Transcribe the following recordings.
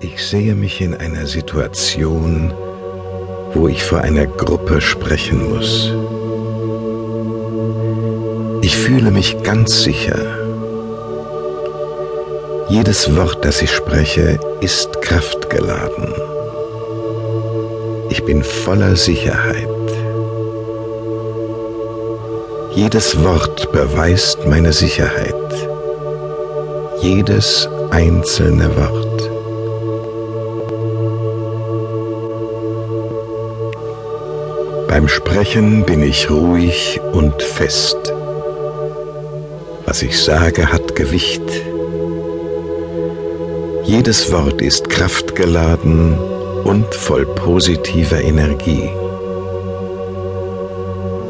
Ich sehe mich in einer Situation, wo ich vor einer Gruppe sprechen muss. Ich fühle mich ganz sicher. Jedes Wort, das ich spreche, ist kraftgeladen. Ich bin voller Sicherheit. Jedes Wort beweist meine Sicherheit. Jedes einzelne Wort. Beim Sprechen bin ich ruhig und fest. Was ich sage, hat Gewicht. Jedes Wort ist kraftgeladen und voll positiver Energie.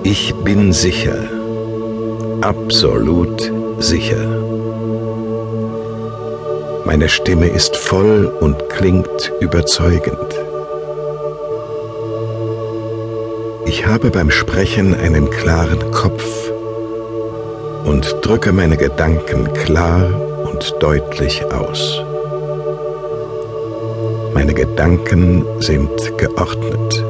Ich bin sicher, absolut sicher. Meine Stimme ist voll und klingt überzeugend. Ich habe beim Sprechen einen klaren Kopf und drücke meine Gedanken klar und deutlich aus. Meine Gedanken sind geordnet.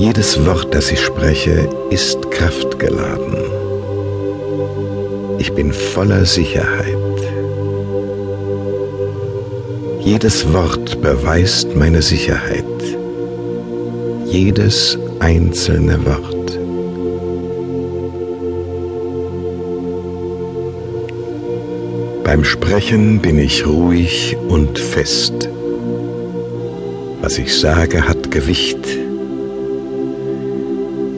Jedes Wort, das ich spreche, ist kraftgeladen. Ich bin voller Sicherheit. Jedes Wort beweist meine Sicherheit. Jedes einzelne Wort. Beim Sprechen bin ich ruhig und fest. Was ich sage, hat Gewicht.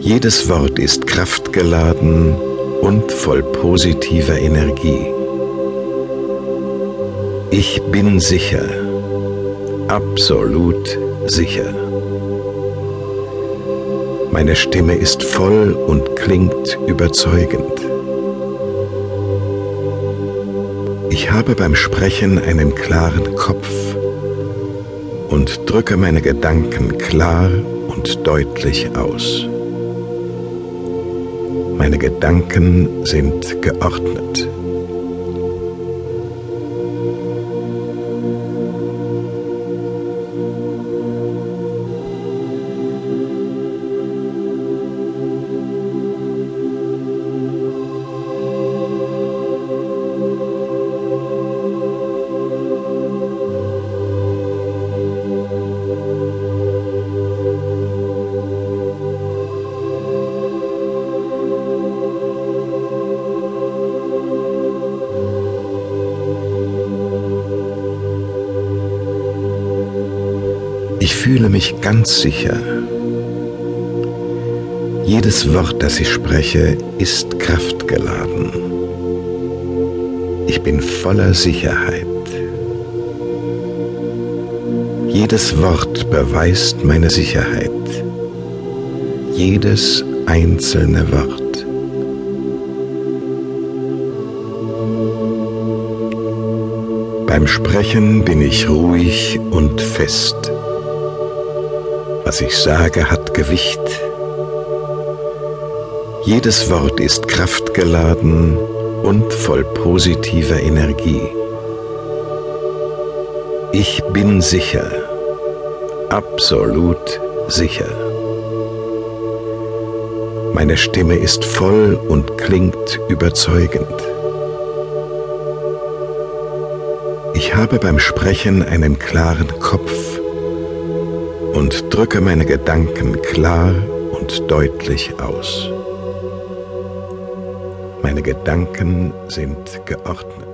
Jedes Wort ist kraftgeladen und voll positiver Energie. Ich bin sicher, absolut sicher. Meine Stimme ist voll und klingt überzeugend. Ich habe beim Sprechen einen klaren Kopf und drücke meine Gedanken klar und deutlich aus. Meine Gedanken sind geordnet. Fühle mich ganz sicher. Jedes Wort, das ich spreche, ist kraftgeladen. Ich bin voller Sicherheit. Jedes Wort beweist meine Sicherheit. Jedes einzelne Wort. Beim Sprechen bin ich ruhig und fest. Was ich sage, hat Gewicht. Jedes Wort ist kraftgeladen und voll positiver Energie. Ich bin sicher, absolut sicher. Meine Stimme ist voll und klingt überzeugend. Ich habe beim Sprechen einen klaren Kopf und drücke meine Gedanken klar und deutlich aus. Meine Gedanken sind geordnet.